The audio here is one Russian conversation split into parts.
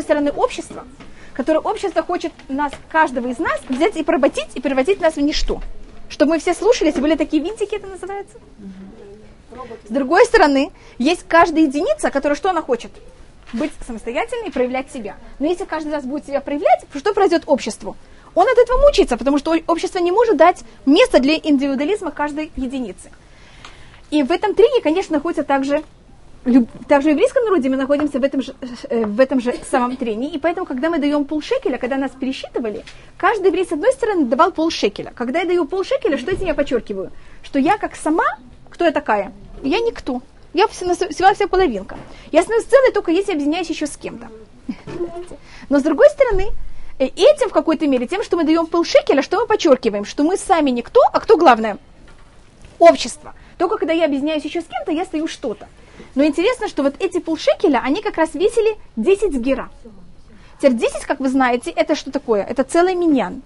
одной стороны, общество, которое общество хочет нас, каждого из нас, взять и поработить, и превратить нас в ничто. Чтобы мы все слушались, были такие винтики, это называется. С другой стороны, есть каждая единица, которая что она хочет? Быть самостоятельной и проявлять себя. Но если каждый раз будет себя проявлять, что произойдет обществу? Он от этого мучается, потому что общество не может дать место для индивидуализма каждой единицы. И в этом трине, конечно, находится также также в еврейском народе мы находимся в этом, же, э, в этом же самом трене, и поэтому, когда мы даем полшекеля, когда нас пересчитывали, каждый еврей с одной стороны давал полшекеля. Когда я даю полшекеля, что я подчеркиваю? Что я как сама, кто я такая? Я никто. Я всего вся половинка. Я становлюсь целой только если объединяюсь еще с кем-то. Но с другой стороны, э, этим в какой-то мере, тем, что мы даем полшекеля, что мы подчеркиваем? Что мы сами никто, а кто главное? Общество. Только когда я объединяюсь еще с кем-то, я стою что-то. Но интересно, что вот эти полшекеля, они как раз весили 10 гера. Теперь 10, как вы знаете, это что такое? Это целый миньян.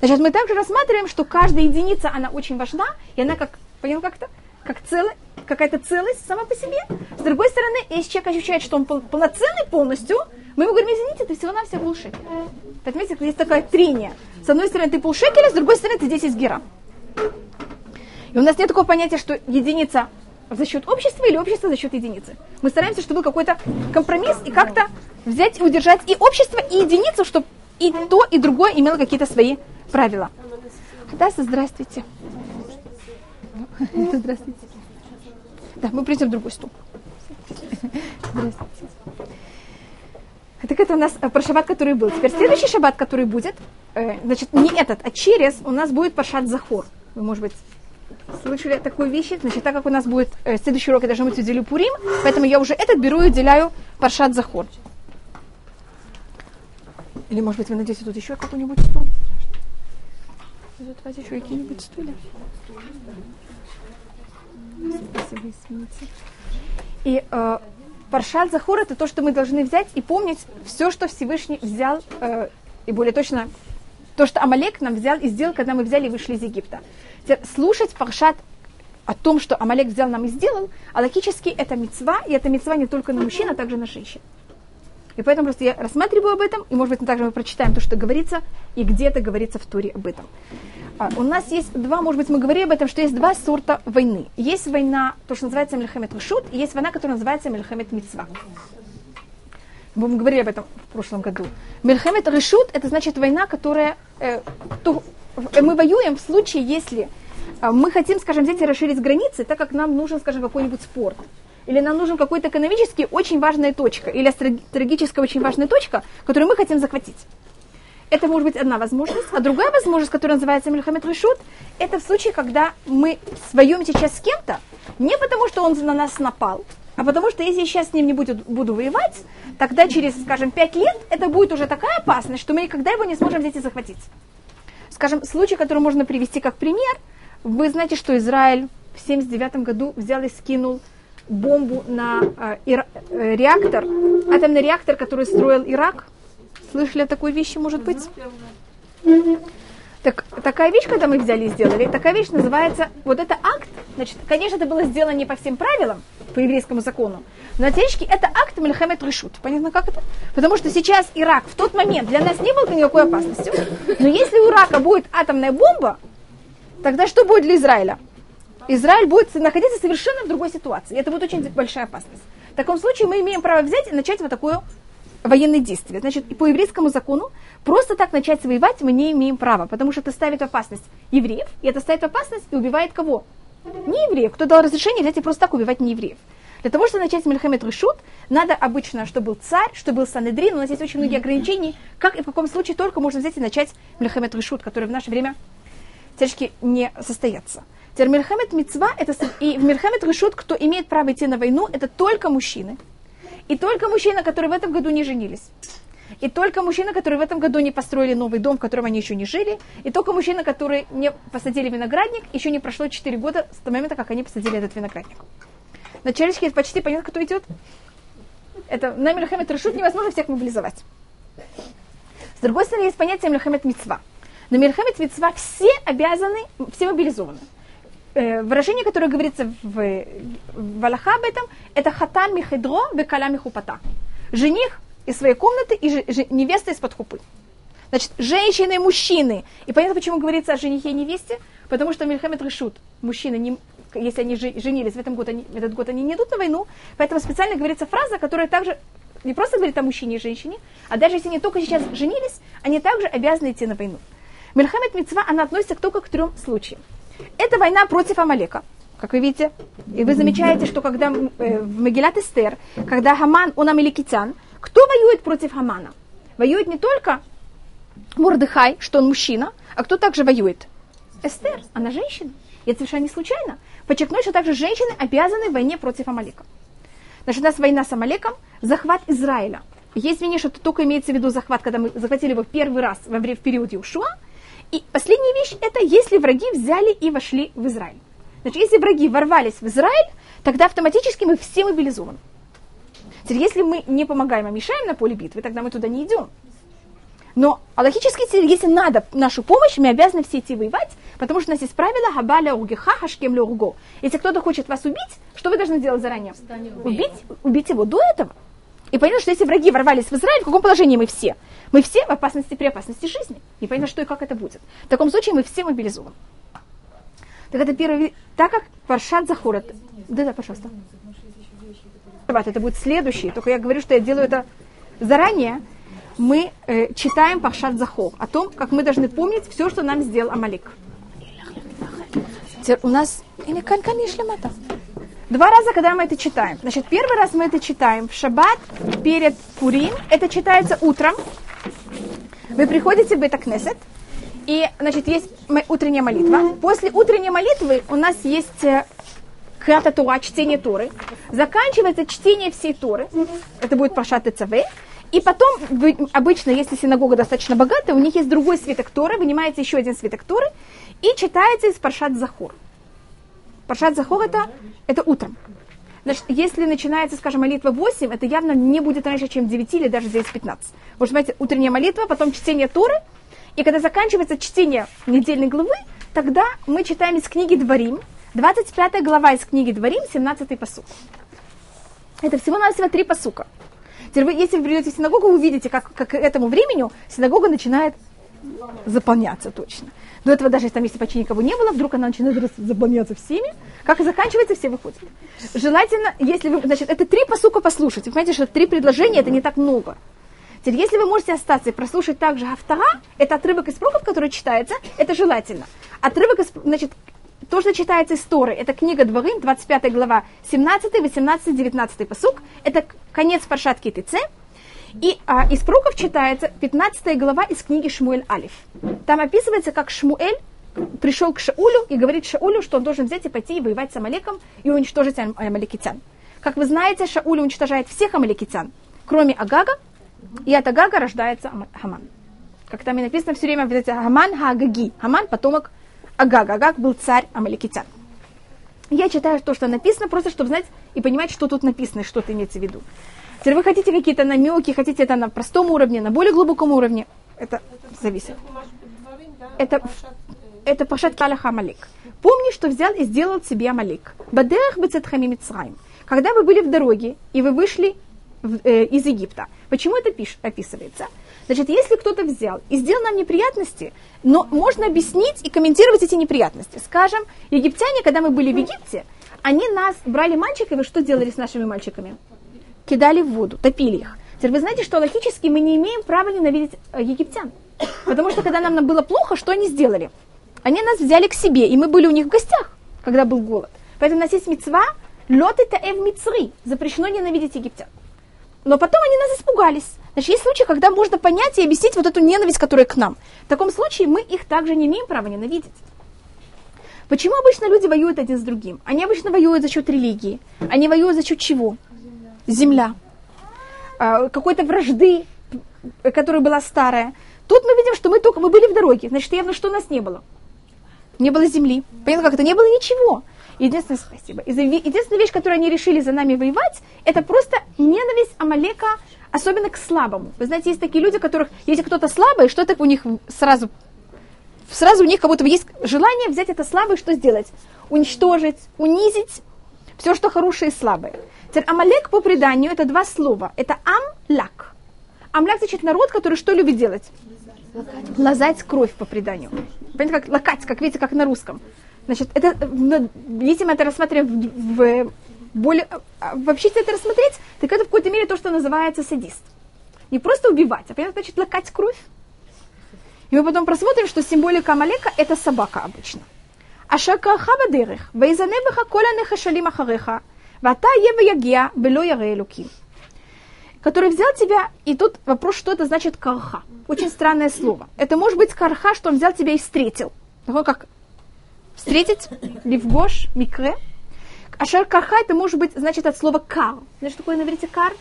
Значит, мы также рассматриваем, что каждая единица, она очень важна, и она как, понял как-то? Как целая, какая-то целость сама по себе. С другой стороны, если человек ощущает, что он полноценный полностью, мы ему говорим, извините, ты всего-навсего полшекеля. Видите, есть такое трение. С одной стороны, ты полшекеля, с другой стороны, ты 10 гера. И у нас нет такого понятия, что единица за счет общества или общество за счет единицы. Мы стараемся, чтобы был какой-то компромисс и как-то взять и удержать и общество, и единицу, чтобы и то, и другое имело какие-то свои правила. Да, здравствуйте. Здравствуйте. Да, мы придем в другой стул. Здравствуйте. Так это у нас про шаббат, который был. Теперь следующий шаббат, который будет, э, значит, не этот, а через у нас будет Пашат Захор. Вы, может быть, слышали такую вещь. Значит, так как у нас будет э, следующий урок, я должна быть уделю Пурим, поэтому я уже этот беру и уделяю Паршат Захор. Или, может быть, вы найдете тут еще какой-нибудь стул? Тут еще какие-нибудь стулья? Спасибо, извините. И э, Паршат Захор это то, что мы должны взять и помнить все, что Всевышний взял, э, и более точно, то, что Амалек нам взял и сделал, когда мы взяли и вышли из Египта слушать паршат о том, что Амалек взял нам и сделал, а логически это мецва, и это мецва не только на мужчин, а также на женщин. И поэтому просто я рассматриваю об этом, и, может быть, мы также мы прочитаем то, что говорится, и где-то говорится в Туре об этом. А, у нас есть два, может быть, мы говорили об этом, что есть два сорта войны. Есть война, то, что называется Мельхамед Рушут, и есть война, которая называется Мельхамед Мицва. Мы говорили об этом в прошлом году. Мельхамед Решут – это значит война, которая... Э, мы воюем в случае, если а, мы хотим, скажем, взять и расширить границы, так как нам нужен, скажем, какой-нибудь спорт. Или нам нужен какой-то экономически очень важная точка, или стратегическая очень важная точка, которую мы хотим захватить. Это может быть одна возможность. А другая возможность, которая называется Мельхамед Решут, это в случае, когда мы своем сейчас с кем-то, не потому что он на нас напал, а потому что если я сейчас с ним не буду, буду воевать, тогда через, скажем, пять лет это будет уже такая опасность, что мы никогда его не сможем взять и захватить. Скажем, случай, который можно привести как пример, вы знаете, что Израиль в 1979 году взял и скинул бомбу на э, э, реактор, атомный реактор, который строил Ирак. Слышали о такой вещи, может быть? Так, такая вещь, когда мы взяли и сделали, такая вещь называется, вот это акт, значит, конечно, это было сделано не по всем правилам, по еврейскому закону, но теоретически это акт Мельхамед Решут. Понятно, как это? Потому что сейчас Ирак в тот момент для нас не был никакой опасностью, но если у Ирака будет атомная бомба, тогда что будет для Израиля? Израиль будет находиться совершенно в другой ситуации. Это будет очень большая опасность. В таком случае мы имеем право взять и начать вот такое военное действие. Значит, по еврейскому закону просто так начать воевать мы не имеем права, потому что это ставит опасность евреев, и это ставит опасность и убивает кого? Не евреев. Кто дал разрешение взять и просто так убивать не евреев. Для того, чтобы начать Мельхамед Решут, надо обычно, чтобы был царь, чтобы был Санедрин. У нас есть очень многие ограничения, как и в каком случае только можно взять и начать Мельхамед Решут, который в наше время тяжки не состоятся. Теперь Мельхамед Мицва, это, и в Мельхамед Решут, кто имеет право идти на войну, это только мужчины. И только мужчины, которые в этом году не женились. И только мужчины, которые в этом году не построили новый дом, в котором они еще не жили. И только мужчины, которые не посадили виноградник, еще не прошло 4 года с того момента, как они посадили этот виноградник. На человечке почти понятно, кто идет. Это на Мельхамед Решут невозможно всех мобилизовать. С другой стороны, есть понятие Мельхамед Мицва. На Мельхамед Мицва все обязаны, все мобилизованы. Э, выражение, которое говорится в, в Аллаха об этом, это хатан михедро бекаля михупата. Жених из своей комнаты и же, невеста из-под хупы. Значит, женщины и мужчины. И понятно, почему говорится о женихе и невесте? Потому что Мельхамед решут, мужчины, не, если они женились в этом году, они, в этот год они не идут на войну. Поэтому специально говорится фраза, которая также не просто говорит о мужчине и женщине, а даже если они только сейчас женились, они также обязаны идти на войну. Мельхамед Мецва, она относится только к трем случаям. Это война против Амалека, как вы видите. И вы замечаете, что когда э, в Мегилат Эстер, когда Хаман, он амаликитян, кто воюет против Хамана? Воюет не только Мордыхай, что он мужчина, а кто также воюет? Эстер, она женщина. И это совершенно не случайно. Подчеркнуть, что также женщины обязаны в войне против Амалека. Значит, у нас война с Амалеком, захват Израиля. Есть мнение, что это только имеется в виду захват, когда мы захватили его первый раз во время в период Иушуа. И последняя вещь – это если враги взяли и вошли в Израиль. Значит, если враги ворвались в Израиль, тогда автоматически мы все мобилизованы. Теперь, если мы не помогаем, а мешаем на поле битвы, тогда мы туда не идем. Но логически, если надо нашу помощь, мы обязаны все идти воевать, потому что у нас есть правило «Хабаля угиха хашкем леурго». Если кто-то хочет вас убить, что вы должны делать заранее? Убить, убить его до этого. И понятно, что если враги ворвались в Израиль, в каком положении мы все? Мы все в опасности при опасности жизни. И понятно, что и как это будет. В таком случае мы все мобилизованы. Так это первый, так как Паршат Захор, да, да, пожалуйста. Это будет следующий, только я говорю, что я делаю это заранее. Мы э, читаем Паршат Захор о том, как мы должны помнить все, что нам сделал Амалик. У нас или конечно Два раза, когда мы это читаем. Значит, первый раз мы это читаем в шаббат перед Пурим. Это читается утром. Вы приходите в Бетакнесет, и, значит, есть утренняя молитва. После утренней молитвы у нас есть э, Крата Тура, чтение Торы. Заканчивается чтение всей Торы. Это будет Пашат ЦВ. И потом, вы, обычно, если синагога достаточно богатая, у них есть другой свиток Торы, вынимаете еще один свиток Торы и читаете из Паршат Захор. Паршат Захор это, это утром. Значит, если начинается, скажем, молитва 8, это явно не будет раньше, чем 9 или даже здесь 15. Вы понимаете, утренняя молитва, потом чтение Торы – и когда заканчивается чтение недельной главы, тогда мы читаем из книги Дворим, 25 глава из книги Дворим, 17 посук. Это всего-навсего три посука. Теперь вы, если вы придете в синагогу, увидите, как, как к этому времени синагога начинает заполняться точно. До этого даже там если почти никого не было, вдруг она начинает заполняться всеми. Как заканчивается, все выходят. Желательно, если вы, значит, это три посука послушать. Вы понимаете, что три предложения, это не так много. Теперь, если вы можете остаться и прослушать также автора, это отрывок из пророков, который читается, это желательно. Отрывок из, значит, то, что читается из Торы, это книга Дворим, 25 глава, 17, 18, 19 посук, это конец Паршатки ТЦ. И а, из пророков читается 15 глава из книги Шмуэль Алиф. Там описывается, как Шмуэль пришел к Шаулю и говорит Шаулю, что он должен взять и пойти и воевать с Амалеком и уничтожить амаликитян. Как вы знаете, Шауль уничтожает всех амаликитян, кроме Агага, и от Агага рождается Хаман. Как там и написано все время, вот Хаман Хагаги. Хаман потомок Агага. Агаг был царь Амаликитян. Я читаю то, что написано, просто чтобы знать и понимать, что тут написано что это имеется в виду. Если вы хотите какие-то намеки, хотите это на простом уровне, на более глубоком уровне, это зависит. Это, это Пашат Калах Амалик. Помни, что взял и сделал себе Амалик. Бадех бецетхами Мицраим. Когда вы были в дороге, и вы вышли в, э, из Египта. Почему это пиш, описывается? Значит, если кто-то взял и сделал нам неприятности, но можно объяснить и комментировать эти неприятности. Скажем, египтяне, когда мы были в Египте, они нас брали мальчиков, и что делали с нашими мальчиками? Кидали в воду, топили их. Теперь вы знаете, что логически мы не имеем права ненавидеть э, египтян. Потому что когда нам было плохо, что они сделали? Они нас взяли к себе, и мы были у них в гостях, когда был голод. Поэтому у нас есть мецва лот это эв мицри, запрещено ненавидеть египтян. Но потом они нас испугались. Значит, есть случаи, когда можно понять и объяснить вот эту ненависть, которая к нам. В таком случае мы их также не имеем права ненавидеть. Почему обычно люди воюют один с другим? Они обычно воюют за счет религии. Они воюют за счет чего? Земля. А, какой-то вражды, которая была старая. Тут мы видим, что мы только мы были в дороге. Значит, явно, что у нас не было. Не было земли. Понятно, как это? Не было ничего. Единственное, спасибо. Единственная вещь, которую они решили за нами воевать, это просто ненависть Амалека, особенно к слабому. Вы знаете, есть такие люди, которых, если кто-то слабый, что-то у них сразу, сразу у них как будто есть желание взять это слабое, что сделать? Уничтожить, унизить все, что хорошее и слабое. Теперь Амалек по преданию это два слова. Это ам-лак. Амляк значит народ, который что любит делать? Лазать кровь по преданию. Понимаете, как лакать, как видите, как на русском. Значит, это, видите, мы это рассматриваем в, в более... А, вообще, если это рассмотреть, так это в какой-то мере то, что называется садист. Не просто убивать, а понятно, значит лакать кровь. И мы потом просмотрим, что символика Амалека – это собака обычно. Ашакаха бадерех, вейзанебеха коля нехашалим ахареха, вата ева ягия, бело яре элуким. Который взял тебя, и тут вопрос, что это значит карха. Очень странное слово. Это может быть карха, что он взял тебя и встретил. Такое как встретить, ливгош, микре. А шаркаха это может быть, значит, от слова кар. Знаешь, такое на иврите кар?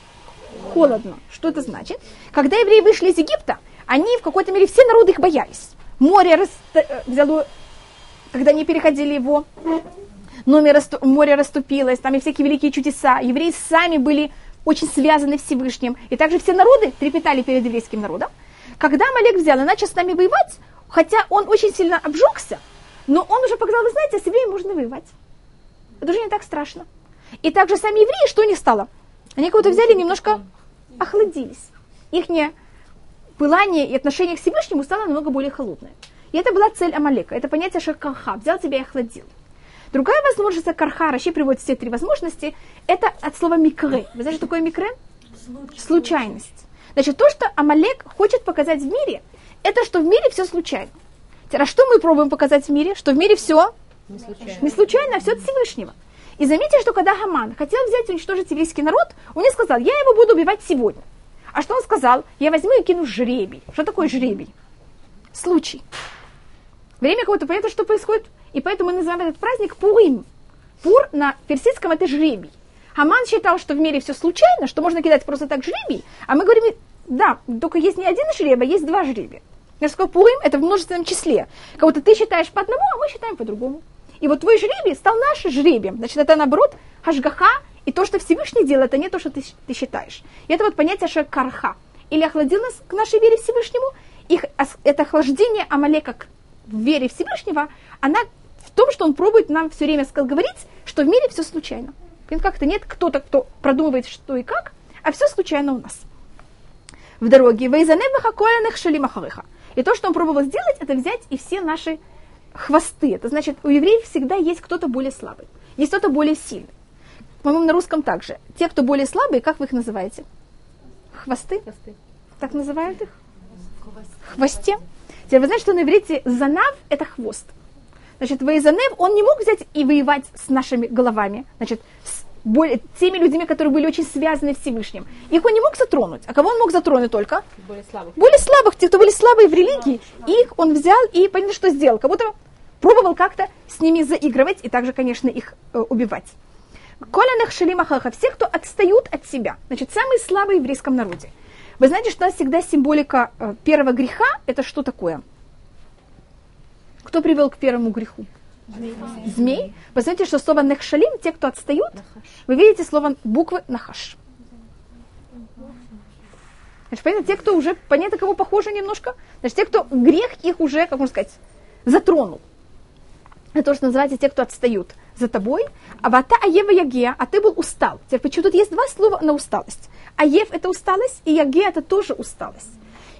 Холодно. Что это значит? Когда евреи вышли из Египта, они в какой-то мере, все народы их боялись. Море рас... Э, взяло, когда они переходили его, море расступилось, там и всякие великие чудеса. Евреи сами были очень связаны Всевышним. И также все народы трепетали перед еврейским народом. Когда Малек взял и начал с нами воевать, хотя он очень сильно обжегся, но он уже показал, вы знаете, с евреями можно воевать. Это уже не так страшно. И также сами евреи, что не стало? Они кого-то взяли немножко охладились. Их пылание и отношение к Всевышнему стало намного более холодное. И это была цель Амалека. Это понятие шакаха. Взял тебя и охладил. Другая возможность карха, Раши приводит все три возможности, это от слова микре. Вы знаете, что такое микре? Случайность. Случайность. Значит, то, что Амалек хочет показать в мире, это что в мире все случайно. А что мы пробуем показать в мире? Что в мире все не случайно, не случайно а все от Всевышнего. И заметьте, что когда Хаман хотел взять и уничтожить еврейский народ, он не сказал, я его буду убивать сегодня. А что он сказал? Я возьму и кину жребий. Что такое жребий? Случай. Время кого-то понятно, что происходит. И поэтому мы называем этот праздник Пурим. Пур на персидском это жребий. Хаман считал, что в мире все случайно, что можно кидать просто так жребий. А мы говорим, да, только есть не один жребий, а есть два жребия. Я сказал, Пурим это в множественном числе. Будто ты считаешь по одному, а мы считаем по-другому. И вот твой жребий стал нашим жребием. Значит, это наоборот хашгаха, и то, что Всевышний делает, это не то, что ты, ты считаешь. И это вот понятие шекарха. Или охладил нас к нашей вере Всевышнему, их, это охлаждение Амалека к вере Всевышнего, она в том, что он пробует нам все время говорить, что в мире все случайно. Как-то нет кто-то, кто продумывает, что и как, а все случайно у нас. В дороге И то, что он пробовал сделать, это взять и все наши хвосты. Это значит, у евреев всегда есть кто-то более слабый, есть кто-то более сильный. По-моему, на русском также. Те, кто более слабые, как вы их называете? Хвосты? Хвосты. Так называют их? Хвосте. Теперь вы знаете, что на иврите занав – это хвост. Значит, Вейзанев, он не мог взять и воевать с нашими головами, значит, с более, теми людьми, которые были очень связаны с Всевышним. Их он не мог затронуть. А кого он мог затронуть только? Более слабых. Более слабых, те, кто были слабые в религии. Их он взял и, понял, что сделал. Как будто пробовал как-то с ними заигрывать и также, конечно, их э, убивать. Коля шалимахаха, все, кто отстают от себя. Значит, самые слабые в еврейском народе. Вы знаете, что у нас всегда символика э, первого греха, это что такое? Кто привел к первому греху? Змей. Змей. Знаете, что слово нехшалим, те, кто отстают, вы видите слово буквы нахаш. Значит, понятно, те, кто уже, понятно, кого похоже немножко, значит, те, кто грех их уже, как можно сказать, затронул. Это то, что называется те, кто отстают за тобой. А вата аева ягея, а ты был устал. Теперь почему тут есть два слова на усталость. Аев это усталость, и ягея это тоже усталость.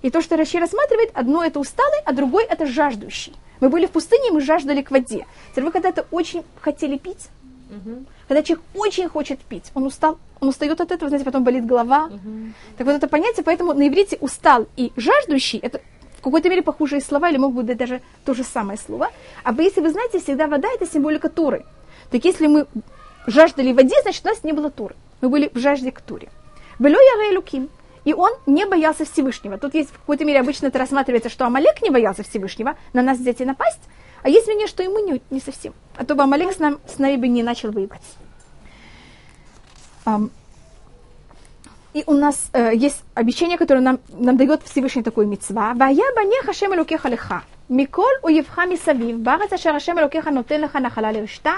И то, что Раши рассматривает, одно это усталый, а другой это жаждущий. Мы были в пустыне, мы жаждали к воде. Теперь вы когда-то очень хотели пить, угу. когда человек очень хочет пить, он устал, он устает от этого, знаете, потом болит голова. Угу. Так вот это понятие, поэтому на иврите устал и жаждущий, это в какой-то мере похожие слова, или могут быть даже то же самое слово. А вы, если вы знаете, всегда вода это символика Туры. Так если мы жаждали воде, значит у нас не было Туры. Мы были в жажде к Туре. Белё я Луким, И он не боялся Всевышнего. Тут есть в какой-то мере обычно это рассматривается, что Амалек не боялся Всевышнего, на нас взять и напасть. А есть мнение, что и мы не, не совсем. А то бы Амалек с, нам, с нами бы не начал воевать. Um, и у нас э, есть обещание, которое нам, нам дает Всевышний такой мецва. «Вая бане хашем элокеха леха, микол уевха мисавив, барец ашер хашем элокеха нотен леха нахала лершта,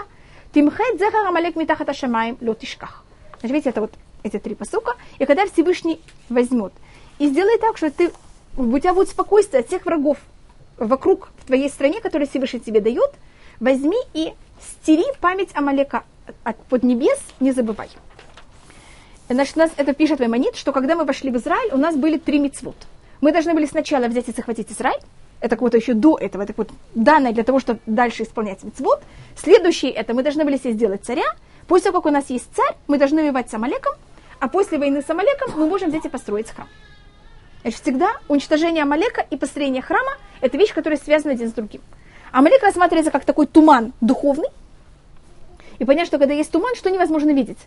тимхет зехар амалек митахат ашамаем лотишках». Значит, видите, это вот эти три посука, и когда Всевышний возьмет и сделает так, что ты, у тебя будет спокойствие от всех врагов вокруг в твоей стране, которые Всевышний тебе дает, возьми и стери память Амалека от под небес, не забывай. Значит, нас это пишет Ваймонит, что когда мы вошли в Израиль, у нас были три мицвод. Мы должны были сначала взять и захватить Израиль, это как будто еще до этого, это вот данное для того, чтобы дальше исполнять мицвод. Следующее это мы должны были себе сделать царя. После того, как у нас есть царь, мы должны воевать с Амалеком, а после войны с Амалеком мы можем взять и построить храм. Значит, всегда уничтожение Амалека и построение храма – это вещь, которая связана один с другим. Амалек рассматривается как такой туман духовный. И понятно, что когда есть туман, что невозможно видеть?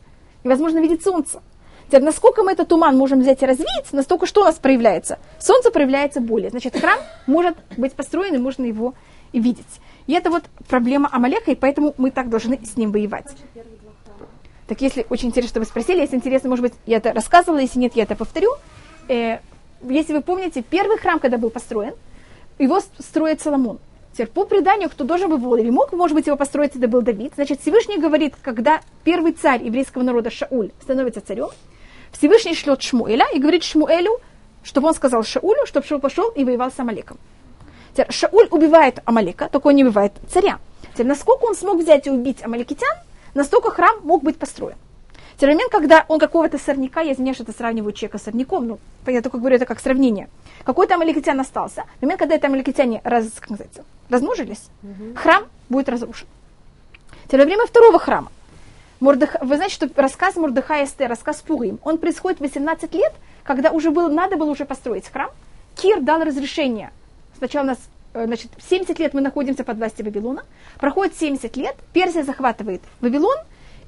Невозможно видеть солнце. Теперь, насколько мы этот туман можем взять и развить, настолько что у нас проявляется? Солнце проявляется более. Значит, храм может быть построен, и можно его и видеть. И это вот проблема Амалека, и поэтому мы так должны с ним воевать. Так если очень интересно, что вы спросили, если интересно, может быть, я это рассказывала, если нет, я это повторю. Э, если вы помните, первый храм, когда был построен, его строит Соломон. Теперь, по преданию, кто должен был или мог, может быть, его построить, это был Давид. Значит, Всевышний говорит, когда первый царь еврейского народа Шауль становится царем, Всевышний шлет Шмуэля и говорит Шмуэлю, чтобы он сказал Шаулю, чтобы Шауль пошел и воевал с Амалеком. Теперь, Шауль убивает Амалека, только он не убивает царя. Теперь, насколько он смог взять и убить амаликитян, настолько храм мог быть построен. В момент, когда он какого-то сорняка, я извиняюсь, что это сравниваю человека с сорняком, ну, я только говорю это как сравнение, какой-то амаликитян остался, в момент, когда это амаликитяне раз, как называется, размножились, угу. храм будет разрушен. Теперь во время второго храма, Мордых... вы знаете, что рассказ Мурдыха Эстер, рассказ Пурим, он происходит 18 лет, когда уже было, надо было уже построить храм. Кир дал разрешение. Сначала у нас значит, 70 лет мы находимся под властью Вавилона. Проходит 70 лет, Персия захватывает Вавилон.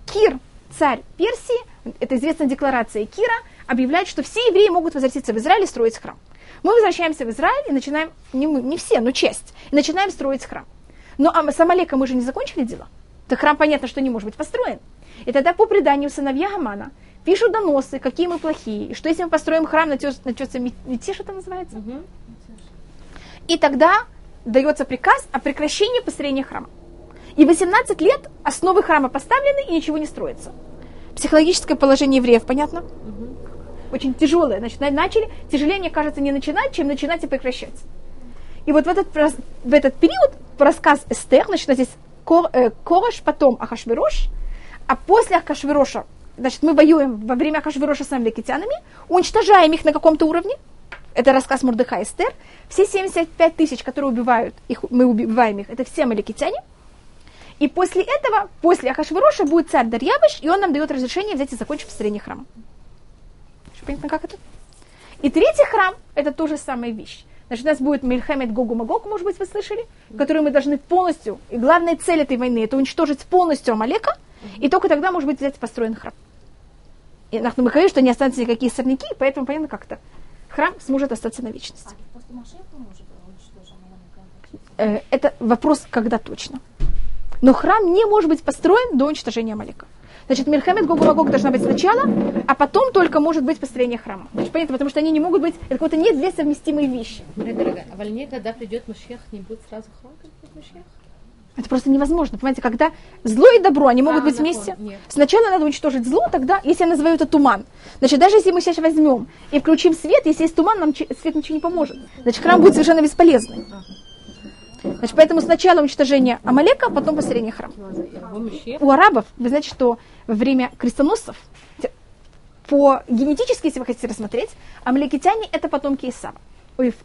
Кир, царь Персии, это известная декларация Кира, объявляет, что все евреи могут возвратиться в Израиль и строить храм. Мы возвращаемся в Израиль и начинаем, не мы, не все, но часть, и начинаем строить храм. Но а с Амалеком мы же не закончили дело. То храм, понятно, что не может быть построен. И тогда по преданию сыновья Гамана пишут доносы, какие мы плохие, и что если мы построим храм, начнется мятеж, это называется. Угу. И тогда дается приказ о прекращении построения храма. И 18 лет основы храма поставлены, и ничего не строится. Психологическое положение евреев, понятно? Угу. Очень тяжелое. Значит, начали, тяжелее, мне кажется, не начинать, чем начинать и прекращать. И вот в этот, в этот период, рассказ Эстер, значит, здесь Кор, э, Кораш, потом Ахашвирош, а после Ахашвироша, значит, мы воюем во время Ахашвироша с амликитянами, уничтожаем их на каком-то уровне, это рассказ Мурдыха Эстер, все 75 тысяч, которые убивают их, мы убиваем их, это все амаликитяне, и после этого, после Ахашвироша будет царь Дарьявыш, и он нам дает разрешение взять и закончить построение храма. Понятно, как это? И третий храм, это то же самая вещь. Значит, у нас будет Мельхамед Гогу Магог, может быть, вы слышали, которую мы должны полностью, и главная цель этой войны, это уничтожить полностью Амалека, и только тогда, может быть, взять построен храм. И мы говорим, что не останутся никакие сорняки, поэтому понятно как-то. Храм сможет остаться на вечность. Э, это вопрос, когда точно. Но храм не может быть построен до уничтожения Амалека. Значит, Мирхамед Гогу Магог должна быть сначала, а потом только может быть построение храма. Значит, понятно, потому что они не могут быть, это какое-то нет две совместимые вещи. Дорогая, а вольнее, когда придет Машех, не будет сразу храм, как Машех? Это просто невозможно. Понимаете, когда зло и добро, они могут а, быть вместе. Нет. Сначала надо уничтожить зло, тогда, если я называю это туман. Значит, даже если мы сейчас возьмем и включим свет, если есть туман, нам свет ничего не поможет. Значит, храм будет совершенно бесполезный. Значит, поэтому сначала уничтожение Амалека, потом построение храма. У арабов, вы знаете, что во время крестоносцев, по генетически, если вы хотите рассмотреть, амаликитяне это потомки Исава.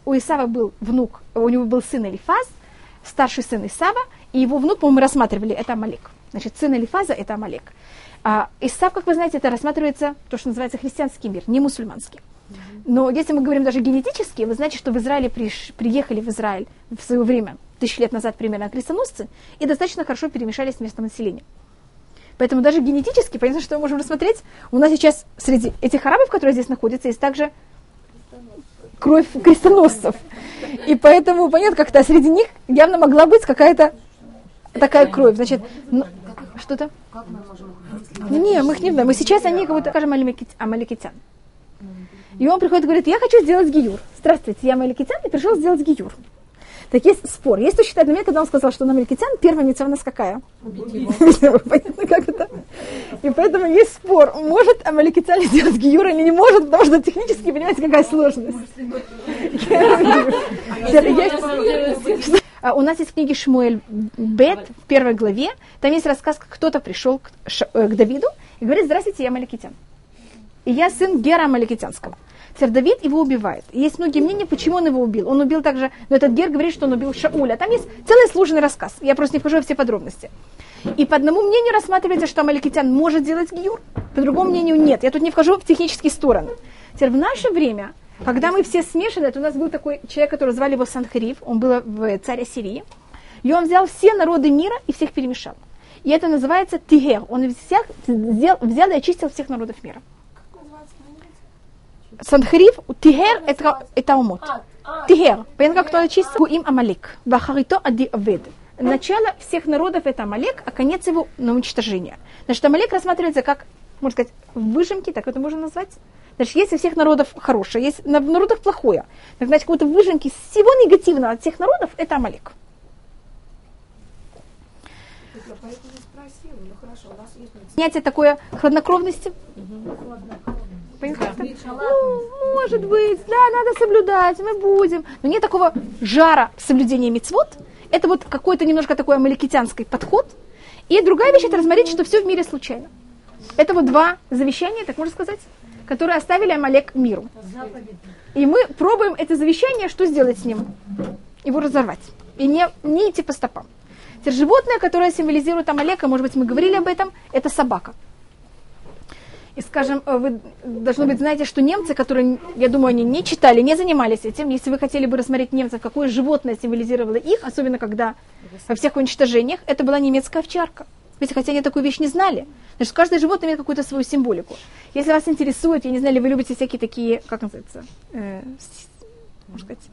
У Исава был внук, у него был сын Элифаз, старший сын Исава, и его внук, по-моему, рассматривали, это Амалик. Значит, сын Элифаза это Амалик. А Исав, как вы знаете, это рассматривается то, что называется христианский мир, не мусульманский. Но если мы говорим даже генетически, вы знаете, что в Израиле приш, приехали в Израиль в свое время, тысяч лет назад примерно, крестоносцы, и достаточно хорошо перемешались с местным населением. Поэтому даже генетически, понятно, что мы можем рассмотреть, у нас сейчас среди этих арабов, которые здесь находятся, есть также кровь крестоносцев. И поэтому, понятно, как-то среди них явно могла быть какая-то такая кровь. Значит, ну, что-то? Не, мы их не знаем. Мы сейчас они как будто, скажем, амаликитян. И он приходит и говорит, я хочу сделать гиюр. Здравствуйте, я амаликитян и пришел сделать гиюр. Так есть спор. Есть кто считает, момент, когда он сказал, что на амаликитян первая митцва у нас какая? Понятно, как это? И поэтому есть спор, может амаликитян сделать гиюр или не может, потому что технически, понимаете, какая сложность. А, у нас есть книги Шмуэль Бет в первой главе. Там есть рассказ, как кто-то пришел к, э, к Давиду и говорит, здравствуйте, я Маликитян. И я сын Гера Амаликитянского. Теперь Давид его убивает. И есть многие мнения, почему он его убил. Он убил также, но этот Гер говорит, что он убил Шауля. Там есть целый сложный рассказ. Я просто не вхожу во все подробности. И по одному мнению рассматривается, что Амаликитян может делать гиюр, по другому мнению нет. Я тут не вхожу в технические стороны. Теперь в наше время, когда мы все смешаны, это у нас был такой человек, который звали его Санхариф, он был в царе Сирии, и он взял все народы мира и всех перемешал. И это называется тигер. Он всех взял, взял и очистил всех народов мира. Санхариф, тигер это, это умот. Тигер. Понятно, как кто очистил? Им Амалик. Бахарито ади авед. Начало всех народов это Амалек, а конец его на уничтожение. Значит, Амалек рассматривается как, можно сказать, выжимки, так это можно назвать. Значит, есть у всех народов хорошее, есть в народах плохое. Так, значит, какой-то выжимки всего негативного от всех народов это Амалек. Понятие такое хладнокровности. Ну, может быть, да, надо соблюдать, мы будем. Но нет такого жара соблюдения мецвод. Это вот какой-то немножко такой амаликитянский подход. И другая вещь, это рассмотреть, что все в мире случайно. Это вот два завещания, так можно сказать, которые оставили Амалек миру. И мы пробуем это завещание, что сделать с ним? Его разорвать. И не, не идти по стопам. Теперь животное, которое символизирует Амалека, может быть, мы говорили об этом, это собака. И, скажем, э, вы, должно быть, знаете, что немцы, которые, я думаю, они не читали, не занимались этим, если вы хотели бы рассмотреть немцев, какое животное символизировало их, особенно когда во всех уничтожениях, это была немецкая овчарка. Видите, хотя они такую вещь не знали. Значит, каждое животное имеет какую-то свою символику. Если вас интересует, я не знаю, ли вы любите всякие такие, как называется, э, можно сказать,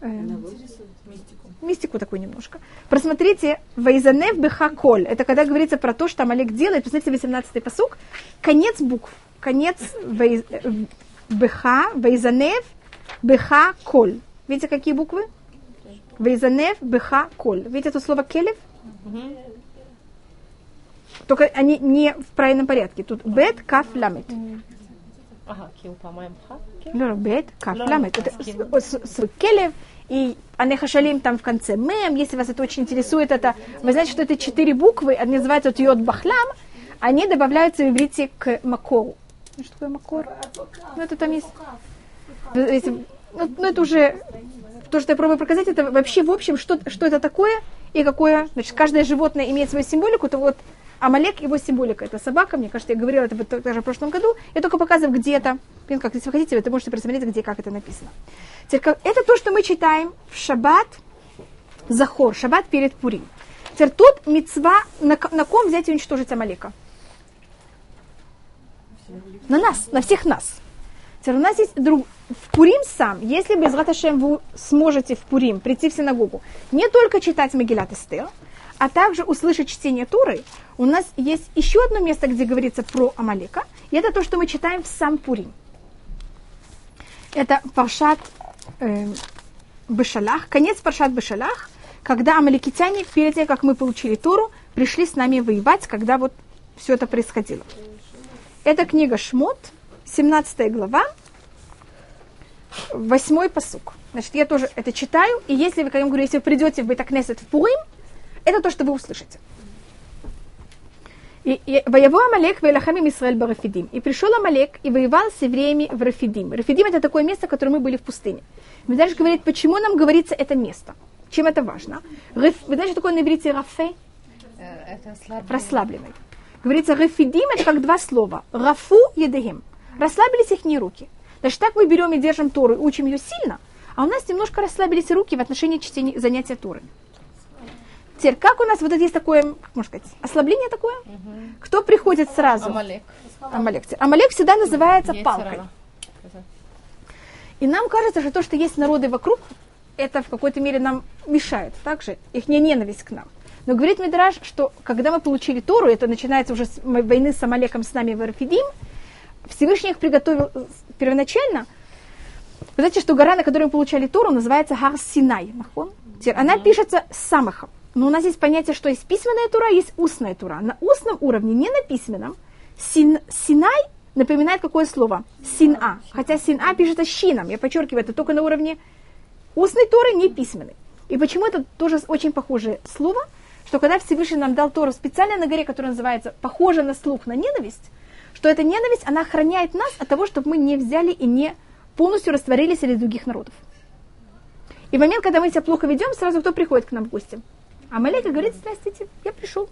э, мистику такую немножко. Просмотрите Вайзанев Беха Коль. Это когда говорится про то, что Амалек делает. Посмотрите 18-й посук. Конец букв. Конец вейз, Беха, Вайзанев Беха Коль. Видите, какие буквы? Вейзанев Беха Коль. Видите это слово келев? Только они не в правильном порядке. Тут бет, каф, ламет. Ага, кил, по-моему, бет, каф, ламет. Келев и Анехашалим там в конце мем, если вас это очень интересует, это, вы знаете, что это четыре буквы, они называются Тьот Бахлам, они добавляются в иврите к Макору. Ну, что такое Макор? Ну, это там есть... Ну, ну, это уже... То, что я пробую показать, это вообще, в общем, что, что это такое и какое... Значит, каждое животное имеет свою символику, то вот Амалек, его символика, это собака, мне кажется, я говорила это даже в прошлом году, я только показываю где-то, как, если вы хотите, вы можете просмотреть, где, как это написано. Это то, что мы читаем в шаббат, захор, шаббат перед Пурим. Теперь тут мецва, на, на ком взять и уничтожить Амалека? На нас, на всех нас. Теперь у нас есть друг, в Пурим сам, если бы из Раташем вы сможете в Пурим прийти в синагогу, не только читать Магилат Эстер, а также услышать чтение Туры, у нас есть еще одно место, где говорится про Амалека, и это то, что мы читаем в сам Пурим. Это Паршат э, Бешалах, конец Паршат Бешалах, когда амаликитяне, перед тем, как мы получили Тору, пришли с нами воевать, когда вот все это происходило. Это книга Шмот, 17 глава, 8 посук. Значит, я тоже это читаю, и если вы, как я говорю, если вы придете в Бетакнесет в Пурим, это то, что вы услышите. И воевал Амалек в Элахамим Исраэль Барафидим. И пришел Амалек и воевал с евреями в Рафидим. Рафидим это такое место, в котором мы были в пустыне. Мы дальше говорит, почему нам говорится это место. Чем это важно? Вы знаете, что такое на иврите рафе? Э, Расслабленный. Говорится, рафидим это как два слова. Рафу едегим. Расслабились их не руки. Значит, так мы берем и держим Тору, учим ее сильно, а у нас немножко расслабились руки в отношении чтения, занятия Торы. Теперь, как у нас вот это есть такое, как можно сказать, ослабление такое? Угу. Кто приходит сразу? Амалек. Амалек. Амалек всегда называется палкой. И нам кажется, что то, что есть народы вокруг, это в какой-то мере нам мешает. Также их не ненависть к нам. Но говорит Мидраж, что когда мы получили Тору, это начинается уже с войны с Амалеком с нами в Эрфидим, Всевышний их приготовил первоначально. Вы знаете, что гора, на которой мы получали Тору, называется Гар Синай. Она пишется с самых. Но у нас есть понятие, что есть письменная тура, есть устная тура. На устном уровне, не на письменном, син, синай напоминает какое слово? Син-а. Хотя син-а пишется щином. Я подчеркиваю, это только на уровне устной туры, не письменной. И почему это тоже очень похожее слово, что когда Всевышний нам дал Тору специально на горе, которая называется «похоже на слух, на ненависть», что эта ненависть, она охраняет нас от того, чтобы мы не взяли и не полностью растворились среди других народов. И в момент, когда мы себя плохо ведем, сразу кто приходит к нам в гости? А Малека говорит, здравствуйте, я пришел.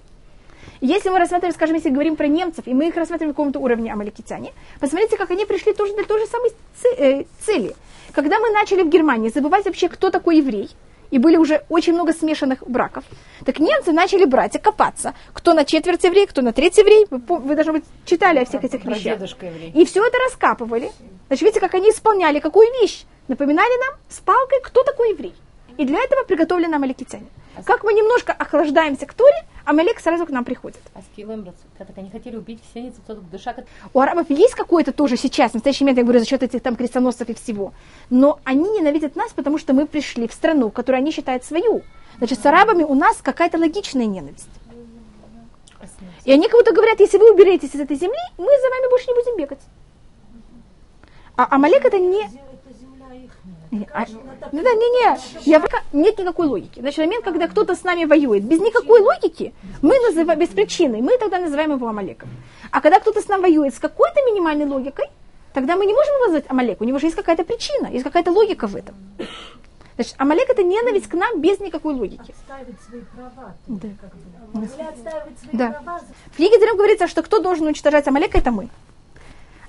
Если мы рассматриваем, скажем, если говорим про немцев, и мы их рассматриваем в каком-то уровне амаликитяне, посмотрите, как они пришли тоже для той же самой э, цели. Когда мы начали в Германии забывать вообще, кто такой еврей, и были уже очень много смешанных браков, так немцы начали брать и копаться, кто на четверть еврей, кто на треть еврей. Вы, вы должны быть, читали о всех этих вещах. И все это раскапывали. Значит, видите, как они исполняли какую вещь? Напоминали нам с палкой, кто такой еврей. И для этого приготовлены амаликитяне. Как мы немножко охлаждаемся к Торе, Амалек сразу к нам приходит. А как они хотели убить все душа... У арабов есть какое-то тоже сейчас, в настоящий момент, я говорю, за счет этих там крестоносцев и всего. Но они ненавидят нас, потому что мы пришли в страну, которую они считают свою. Значит, с арабами у нас какая-то логичная ненависть. И они кому-то говорят, если вы уберетесь из этой земли, мы за вами больше не будем бегать. А Амалек это не а, ну да, не-не, я, нет никакой логики. Значит, момент, когда кто-то с нами воюет, без никакой логики, мы называем, без причины, мы тогда называем его Амалеком. А когда кто-то с нами воюет с какой-то минимальной логикой, тогда мы не можем его назвать Амалек, у него же есть какая-то причина, есть какая-то логика в этом. Значит, Амалек это ненависть к нам без никакой логики. Отстаивать свои права. Да. Как бы. отстаивать свои да. права. В книге говорится, что кто должен уничтожать Амалека, это мы.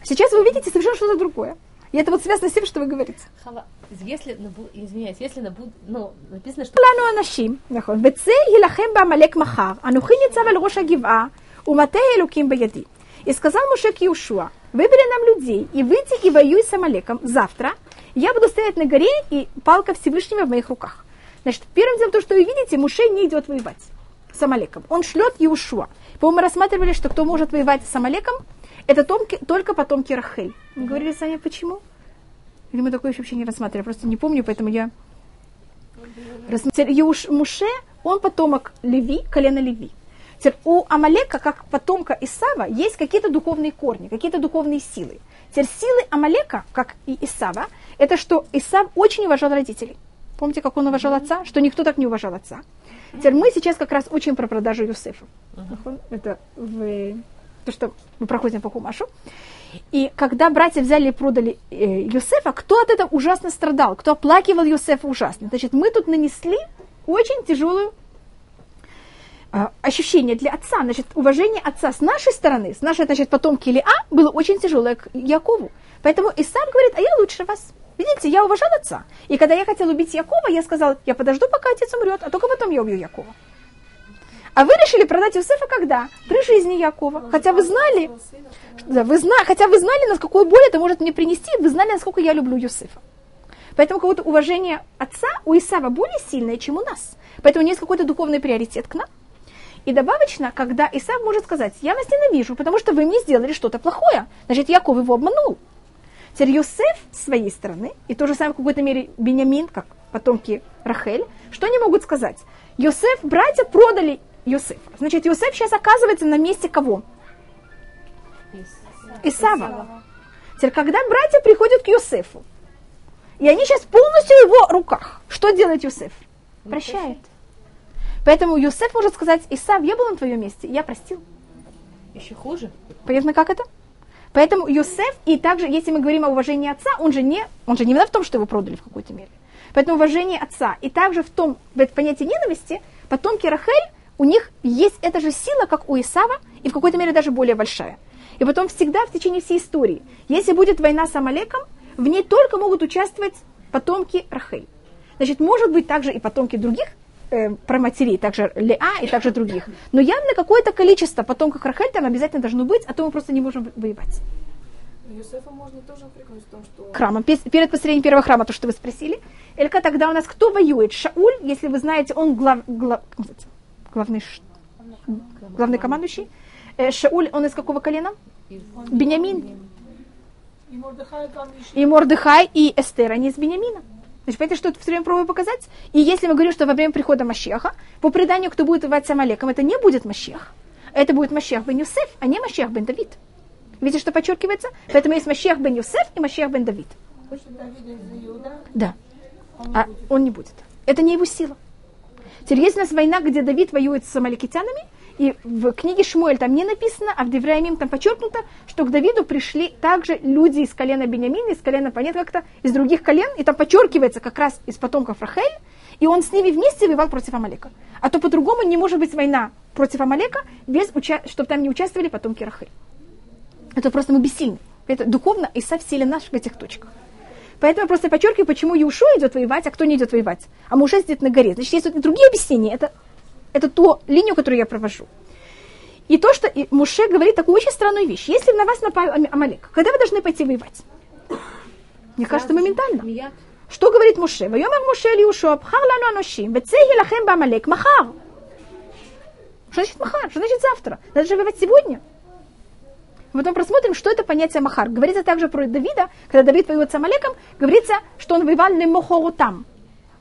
Сейчас вы видите совершенно что-то другое. И это вот связано с тем, что вы говорите. Хава, если, извиняюсь, если ну, написано, что... לנו אנשים, נכון, וצא יילחם בעמלק מחר, אנוכי ניצב על ראש הגבעה, ומטה אלוקים בידי. И сказал Муше к Иушуа, выбери нам людей и выйти и воюй с Амалеком. Завтра я буду стоять на горе, и палка Всевышнего в моих руках. Значит, первым делом то, что вы видите, Муше не идет воевать с Амалеком. Он шлет Иушуа. По-моему, мы рассматривали, что кто может воевать с Амалеком, это только потомки Рахель. Мы говорили с вами, почему? Или мы такое еще вообще не рассматривали? Просто не помню, поэтому я... Юш Муше, он потомок Леви, колена Леви. Теперь у Амалека, как потомка Исава, есть какие-то духовные корни, какие-то духовные силы. Теперь силы Амалека, как и Исава, это что Исав очень уважал родителей. Помните, как он уважал отца? Что никто так не уважал отца. Теперь мы сейчас как раз учим про продажу Юсефа. Это в то, что мы проходим по Хумашу. И когда братья взяли и продали э, Юсефа, кто от этого ужасно страдал, кто оплакивал Юсефа ужасно. Значит, мы тут нанесли очень тяжелую э, ощущение для отца. Значит, уважение отца с нашей стороны, с нашей, значит, потомки Илиа, было очень тяжелое к Якову. Поэтому Исаак говорит, а я лучше вас. Видите, я уважал отца. И когда я хотел убить Якова, я сказал, я подожду, пока отец умрет, а только потом я убью Якова. А вы решили продать Иосифа когда? При жизни Якова. Хотя вы знали, да, вы зна, хотя вы знали, на какую боль это может мне принести, вы знали, насколько я люблю Иосифа. Поэтому какое-то уважение отца у Исава более сильное, чем у нас. Поэтому у него есть какой-то духовный приоритет к нам. И добавочно, когда Исав может сказать, я вас ненавижу, потому что вы мне сделали что-то плохое. Значит, Яков его обманул. Теперь Йосеф с своей стороны, и то же самое в какой-то мере Бениамин, как потомки Рахель, что они могут сказать? Йосеф, братья продали Йосеф. Значит, Йосеф сейчас оказывается на месте кого? Исава. Теперь, когда братья приходят к Йосефу, и они сейчас полностью в его руках, что делает Йосеф? Прощает. Поэтому Йосеф может сказать, Исав, я был на твоем месте, я простил. Еще хуже. Понятно, как это? Поэтому Йосеф, и также, если мы говорим о уважении отца, он же не, он же не в том, что его продали в какой-то мере. Поэтому уважение отца, и также в том, в понятии ненависти, потомки Рахель, у них есть эта же сила, как у Исава, и в какой-то мере даже более большая. И потом всегда в течение всей истории, если будет война с Амалеком, в ней только могут участвовать потомки Рахель. Значит, может быть также и потомки других э, проматерей, также Леа и также других. Но явно какое-то количество потомков Рахель там обязательно должно быть, а то мы просто не можем воевать. Юсефа можно тоже упрекнуть в том, что... Храмом. Перед построением первого храма, то, что вы спросили. Элька, тогда у нас кто воюет? Шауль, если вы знаете, он глав, глав, главный, главный командующий. Э, Шауль, он из какого колена? Бениамин. И Мордыхай, и Эстер, они из Бениамина. Значит, понимаете, что это все время пробую показать? И если мы говорим, что во время прихода Машеха, по преданию, кто будет воевать с Амалеком, это не будет Машех. Это будет Машех бен Юсеф, а не Машех бен Давид. Видите, что подчеркивается? Поэтому есть Машех бен Юсеф и Машех бен Давид. Да. А он не будет. Это не его сила. Теперь есть у нас война, где Давид воюет с амаликитянами, И в книге Шмуэль там не написано, а в Девраимим там подчеркнуто, что к Давиду пришли также люди из колена Бениамина, из колена, понятно, как-то из других колен, и там подчеркивается как раз из потомков Рахель, и он с ними вместе воевал против Амалека. А то по-другому не может быть война против Амалека, без уча- чтобы там не участвовали потомки Рахель. Это просто мы бессильны. Это духовно и силен наш в этих точках. Поэтому я просто подчеркиваю, почему Юшо идет воевать, а кто не идет воевать. А Муше сидит на горе. Значит, есть и другие объяснения. Это, это ту линию, которую я провожу. И то, что и Муше говорит такую очень странную вещь. Если на вас напал Амалек, когда вы должны пойти воевать? Мне кажется, моментально. Что говорит Муше? Вайомер Муше Лиушо, бхар лану аношим, вецехи лахем бамалек, махар. Что значит махар? Что значит завтра? Надо же воевать сегодня. Потом просмотрим, что это понятие махар. Говорится также про Давида, когда Давид воюет с Амалеком, говорится, что он воевал на там.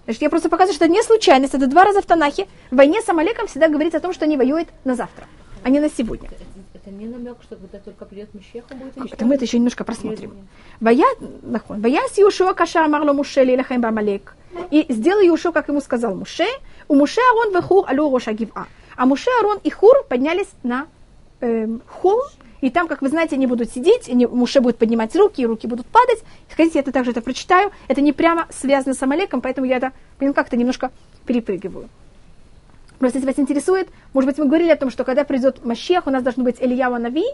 Значит, я просто показываю, что это не случайность, это два раза в Танахе. В войне с Амалеком всегда говорится о том, что они воюют на завтра, а не на сегодня. Это, это не намек, что когда только придет Мещех, он будет Это мы это еще немножко просмотрим. Вая, нахон, Ваяс Юшуа Каша Марло Муше Лилахем Бамалек. И сделал Юшуа, как ему сказал Муше, у Муше Арон Вехур Алу Роша Гива. А Муше Арон и Хур поднялись на эм, холм, и там, как вы знаете, они будут сидеть, они, Муше будет поднимать руки, и руки будут падать. Хотите, я это также это прочитаю. Это не прямо связано с Амалеком, поэтому я это блин, как-то немножко перепрыгиваю. Просто если вас интересует, может быть, мы говорили о том, что когда придет Машех, у нас должны быть Ильява Нави,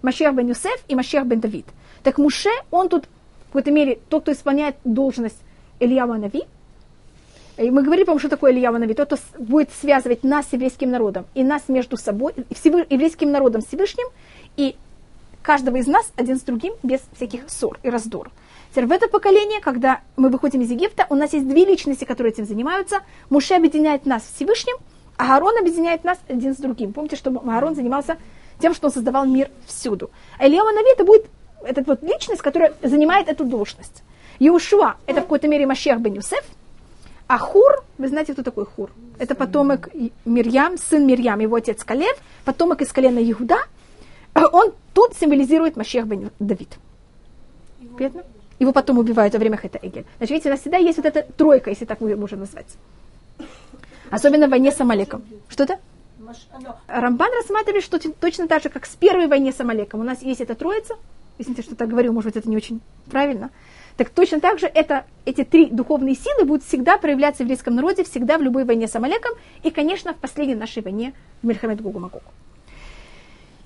Машех бен Юсеф и Машех бен Давид. Так Муше, он тут, в какой-то мере, тот, кто исполняет должность Ильява Нави, и мы говорили, по-моему, что такое Илья Нави, тот, кто будет связывать нас с еврейским народом и нас между собой, и еврейским народом с Всевышним, и каждого из нас один с другим без всяких ссор и раздор. Теперь в это поколение, когда мы выходим из Египта, у нас есть две личности, которые этим занимаются. Муше объединяет нас с Всевышним, а Аарон объединяет нас один с другим. Помните, что Аарон занимался тем, что он создавал мир всюду. А Илья Нави это будет эта вот личность, которая занимает эту должность. Иушуа – это в какой-то мере Машех бен Юсеф, а Хур, вы знаете, кто такой Хур? Это потомок Мирьям, сын Мирьям, его отец Калев, потомок из колена Иуда. Он тут символизирует Машех бен Давид. Понятно? Его потом убивают во время Хэта Эгель. Значит, видите, у нас всегда есть вот эта тройка, если так можем назвать. Особенно в войне с Амалеком. Что-то? Оно- Рамбан рассматривает, что точно так же, как с первой войне с Амалеком. У нас есть эта троица. Извините, что так говорю, может быть, это не очень правильно. Так точно так же это, эти три духовные силы будут всегда проявляться в еврейском народе, всегда в любой войне с Амалеком и, конечно, в последней нашей войне в Мельхамед Гогу Магогу.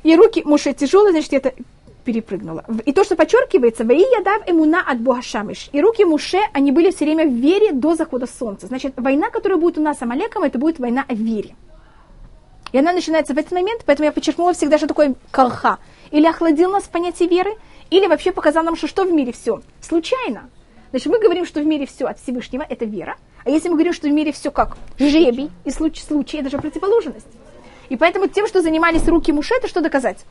И руки Муше тяжелые, значит, это перепрыгнула. И то, что подчеркивается, «Ваи ядав эмуна от Бога Шамиш». И руки Муше, они были все время в вере до захода солнца. Значит, война, которая будет у нас с Амалеком, это будет война о вере. И она начинается в этот момент, поэтому я подчеркнула всегда, что такое колха. Или охладил нас понятие веры, или вообще показал нам, что что в мире все. Случайно. Значит, мы говорим, что в мире все от Всевышнего, это вера. А если мы говорим, что в мире все как жребий и случай, случай это же противоположность. И поэтому тем, что занимались руки Муше, это что доказать?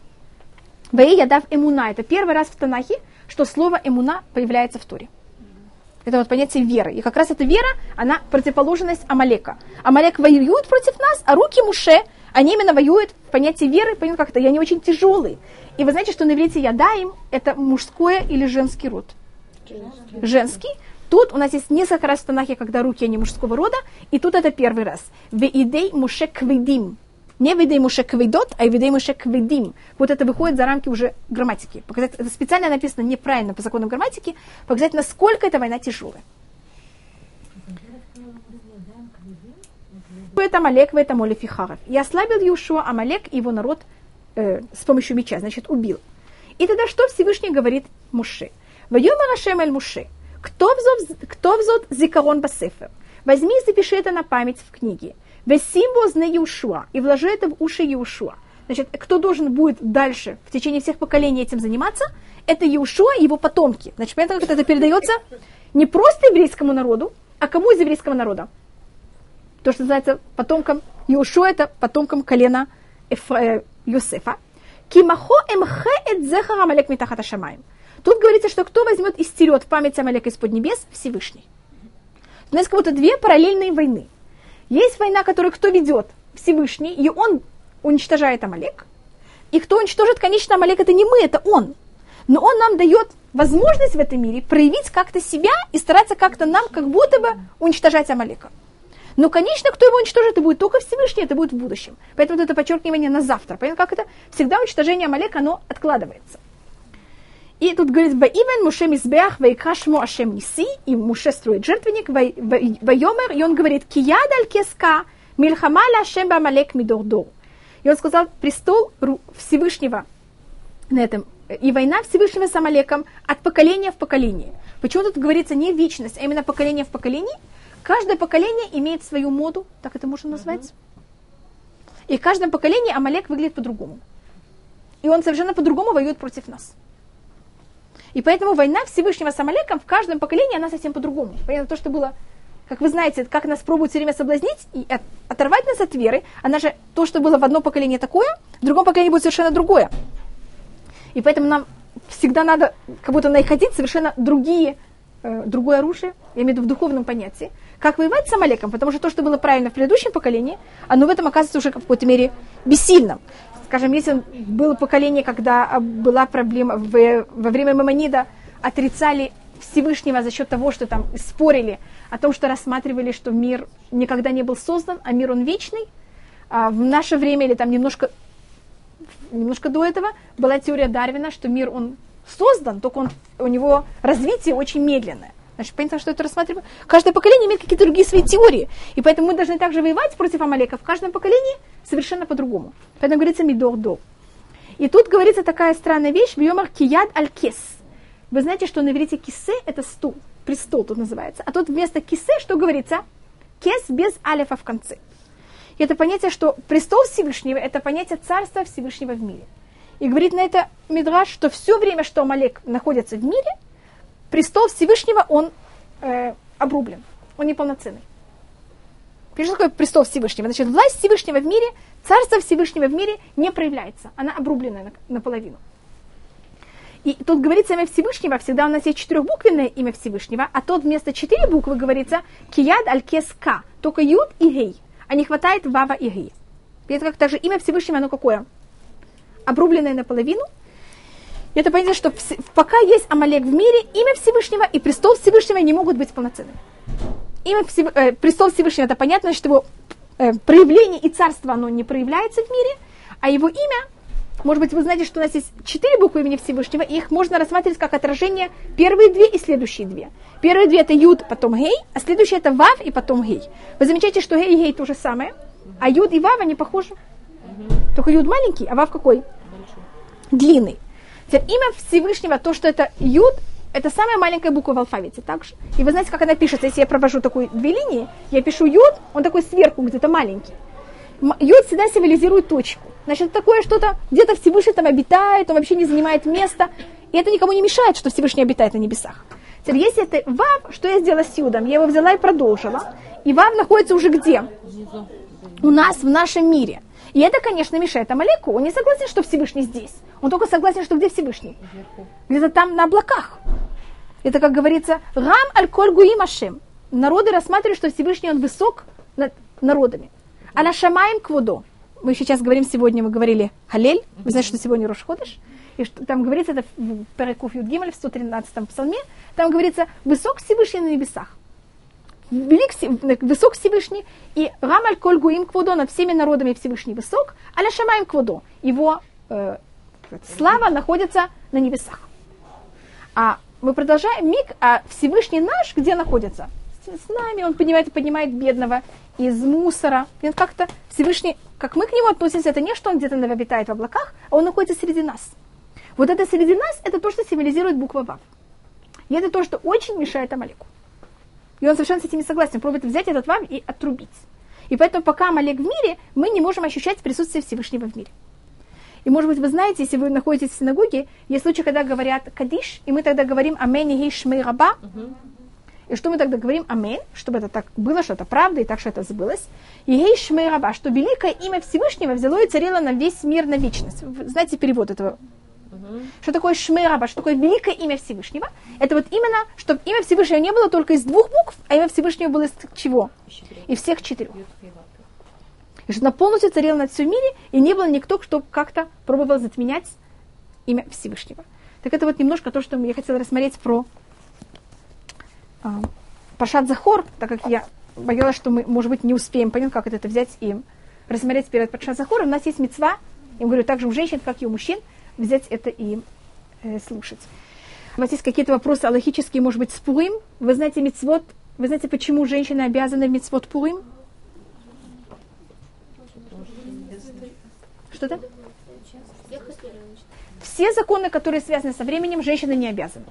Ваи ядав эмуна. Это первый раз в Танахе, что слово эмуна появляется в Торе. Это вот понятие веры. И как раз эта вера, она противоположность Амалека. Амалек воюет против нас, а руки Муше, они именно воюют в понятии веры, понятно как-то, и они очень тяжелые. И вы знаете, что на иврите ядаим – это мужское или женский род? Женский. Тут у нас есть несколько раз в Танахе, когда руки, они мужского рода, и тут это первый раз. Веидей муше кведим. Не видей муше кведот, а видей муше кведим. Вот это выходит за рамки уже грамматики. Показать, это специально написано неправильно по законам грамматики, показать, насколько эта война тяжелая. Это Амалек, в этом Оле Фихаров. И ослабил Юшуа Амалек и его народ э, с помощью меча, значит, убил. И тогда что Всевышний говорит Муше? Вайома Рашем эль Муше. Кто взот, кто взот зикарон басефер? Возьми и запиши это на память в книге. Весимбо зне Иушуа. И вложи это в уши Иушуа. Значит, кто должен будет дальше, в течение всех поколений этим заниматься, это Иушуа и его потомки. Значит, понятно, как это передается не просто еврейскому народу, а кому из еврейского народа? то, что называется потомком Иошуа, это потомком колена э, Йосефа. Кимахо эмхе эт зехар Амалек митахата шамаем. Тут говорится, что кто возьмет и стерет память Амалека из-под небес, Всевышний. У нас как будто две параллельные войны. Есть война, которую кто ведет? Всевышний, и он уничтожает Амалек. И кто уничтожит, конечно, Амалек, это не мы, это он. Но он нам дает возможность в этом мире проявить как-то себя и стараться как-то нам как будто бы уничтожать Амалека. Но, конечно, кто его уничтожит, это будет только Всевышний, это будет в будущем. Поэтому вот это подчеркивание на завтра. Понятно, как это? Всегда уничтожение Амалека, оно откладывается. И тут говорит, Баивен Муше Мизбеах, Вайкашму Ашем Ниси, и Муше строит жертвенник, Вайомер, и он говорит, Кияд аль кеска, Мильхамаля Ашем Бамалек Мидордор. И он сказал, престол Всевышнего на этом, и война Всевышнего с Амалеком от поколения в поколение. Почему тут говорится не вечность, а именно поколение в поколении? Каждое поколение имеет свою моду, так это можно назвать. Uh-huh. И в каждом поколении Амалек выглядит по-другому. И он совершенно по-другому воюет против нас. И поэтому война Всевышнего с Амалеком в каждом поколении, она совсем по-другому. Понятно, то, что было, как вы знаете, как нас пробуют все время соблазнить и оторвать нас от веры, она же, то, что было в одном поколении такое, в другом поколении будет совершенно другое. И поэтому нам всегда надо как будто находить совершенно другие, э, другое оружие, я имею в виду в духовном понятии, как воевать с Амалеком, потому что то, что было правильно в предыдущем поколении, оно в этом оказывается уже в какой-то мере бессильным. Скажем, если было поколение, когда а, была проблема в, во время Мамонида, отрицали Всевышнего за счет того, что там спорили о том, что рассматривали, что мир никогда не был создан, а мир он вечный. А в наше время или там немножко, немножко до этого была теория Дарвина, что мир он создан, только он, у него развитие очень медленное. Значит, понятно, что это рассматриваем. Каждое поколение имеет какие-то другие свои теории. И поэтому мы должны также воевать против Амалека в каждом поколении совершенно по-другому. Поэтому говорится мидор до. И тут говорится такая странная вещь, йомар кияд аль кес. Вы знаете, что на иврите кисе это стул, престол тут называется. А тут вместо кисе что говорится? Кес без алифа в конце. И это понятие, что престол Всевышнего, это понятие царства Всевышнего в мире. И говорит на это Мидраш, что все время, что Амалек находится в мире, престол Всевышнего, он э, обрублен, он неполноценный. Что такое престол Всевышнего? Значит, власть Всевышнего в мире, царство Всевышнего в мире не проявляется. Она обрублена наполовину. И тут говорится имя Всевышнего, всегда у нас есть четырехбуквенное имя Всевышнего, а тут вместо четыре буквы говорится кияд аль ка, только юд и гей, а не хватает вава и гей. Это как также имя Всевышнего, оно какое? Обрубленное наполовину, это понятно, что пока есть Амалек в мире, имя Всевышнего и престол Всевышнего не могут быть полноценными. Имя Всев... э, престол Всевышнего, это понятно, что его э, проявление и царство, оно не проявляется в мире, а его имя, может быть, вы знаете, что у нас есть четыре буквы имени Всевышнего, и их можно рассматривать как отражение первые две и следующие две. Первые две это Юд, потом Гей, а следующие это Вав и потом Гей. Вы замечаете, что Гей и Гей то же самое, а Юд и Вав, они похожи. Только Юд маленький, а Вав какой? Длинный. Теперь имя Всевышнего, то, что это Юд, это самая маленькая буква в алфавите, так же. И вы знаете, как она пишется, если я провожу такую две линии, я пишу Юд, он такой сверху где-то маленький. Юд всегда символизирует точку. Значит, такое что-то, где-то Всевышний там обитает, он вообще не занимает места. И это никому не мешает, что Всевышний обитает на небесах. Теперь, если это Вав, что я сделала с Юдом? Я его взяла и продолжила. И Вав находится уже где? У нас, в нашем мире. И это, конечно, мешает Амалеку. Он не согласен, что Всевышний здесь. Он только согласен, что где Всевышний? Где-то там на облаках. Это, как говорится, Гам аль коль гуим ашем. Народы рассматривают, что Всевышний он высок над народами. А на шамаем квудо. Мы сейчас говорим, сегодня мы говорили Халель. Вы знаете, что сегодня Рошходыш? И что там говорится, это в Перекуф Юдгимель, в 113 псалме, там говорится, высок Всевышний на небесах велик, высок Всевышний, и Рамаль Коль Гуим Кводо над всеми народами Всевышний высок, аля Шамаем Кводо, его э, слава находится на небесах. А мы продолжаем миг, а Всевышний наш где находится? С нами, он поднимает, поднимает бедного из мусора. И как-то Всевышний, как мы к нему относимся, это не что он где-то обитает в облаках, а он находится среди нас. Вот это среди нас, это то, что символизирует буква Вав. И это то, что очень мешает Амалику. И он совершенно с этим не согласен, пробует взять этот вам и отрубить. И поэтому пока Амалек в мире, мы не можем ощущать присутствие Всевышнего в мире. И, может быть, вы знаете, если вы находитесь в синагоге, есть случаи, когда говорят «кадиш», и мы тогда говорим «амен и шмей раба». И что мы тогда говорим «амен», чтобы это так было, что это правда, и так, что это сбылось. И «гей шмей раба», что великое имя Всевышнего взяло и царило на весь мир, на вечность. Вы знаете перевод этого Угу. Что такое Шмераба, что такое великое имя Всевышнего? Это вот именно, чтобы имя Всевышнего не было только из двух букв, а имя Всевышнего было из чего? Из всех четырех. И что она полностью царила над всем мире, и не было никто, кто как-то пробовал затменять имя Всевышнего. Так это вот немножко то, что я хотела рассмотреть про а, Пашат Захор, так как я боялась, что мы, может быть, не успеем понять, как это взять и рассмотреть перед Патшазахором. У нас есть мецва, я говорю, также у женщин, как и у мужчин, взять это и э, слушать. У вас есть какие-то вопросы аллахические, может быть, с Пурим? Вы знаете мецвод? Вы знаете, почему женщины обязаны в мецвод Пурим? Что-то? Все законы, которые связаны со временем, женщины не обязаны.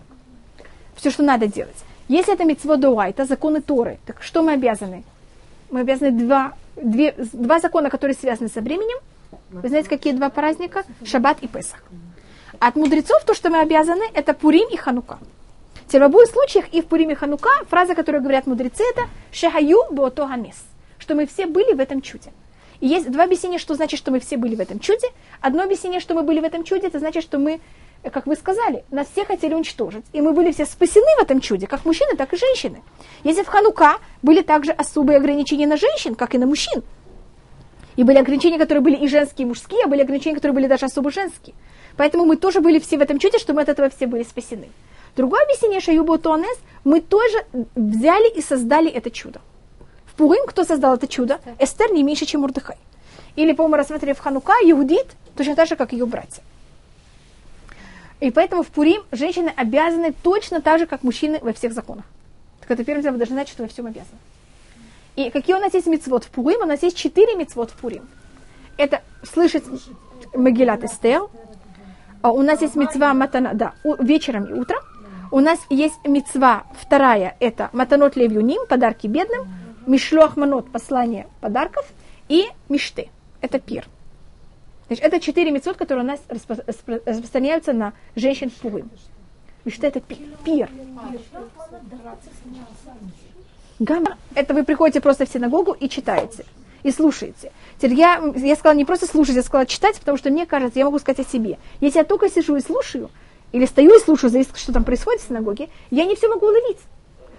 Все, что надо делать. Если это митцво дуа, это законы Торы, так что мы обязаны? Мы обязаны два, две, два закона, которые связаны со временем. Вы знаете, какие два праздника? Шаббат и Песах. От мудрецов то, что мы обязаны, это Пурим и Ханука. В обоих случаях и в Пурим и Ханука фраза, которую говорят мудрецы, это «Шахаю буото хамес», что мы все были в этом чуде. И есть два объяснения, что значит, что мы все были в этом чуде. Одно объяснение, что мы были в этом чуде, это значит, что мы, как вы сказали, нас все хотели уничтожить. И мы были все спасены в этом чуде, как мужчины, так и женщины. Если в Ханука были также особые ограничения на женщин, как и на мужчин. И были ограничения, которые были и женские, и мужские, а были ограничения, которые были даже особо женские. Поэтому мы тоже были все в этом чуде, что мы от этого все были спасены. Другое объяснение Шаюбу Туанес, мы тоже взяли и создали это чудо. В Пурим кто создал это чудо? Эстер не меньше, чем Мурдыхай. Или, по-моему, рассмотрели в Ханука, Иудит, точно так же, как ее братья. И поэтому в Пурим женщины обязаны точно так же, как мужчины во всех законах. Так это первым делом вы должны знать, что во всем обязаны. И какие у нас есть мецвод в Пурим? У нас есть четыре мецвод в Пурим. Это слышать Магилат Эстер. А у нас есть мецва Матана, да, вечером и утром. У нас есть мецва вторая, это Матанот Левюним, подарки бедным. Мишлох Манот, послание подарков. И Мишты, это пир. Значит, это четыре мецвод, которые у нас распространяются на женщин в Пурим. Мишты это пир. Гамма, это вы приходите просто в синагогу и читаете, и слушаете. Теперь я, я сказала не просто слушать, я сказала читать, потому что мне кажется, я могу сказать о себе. Если я только сижу и слушаю, или стою и слушаю, зависит, что там происходит в синагоге, я не все могу уловить.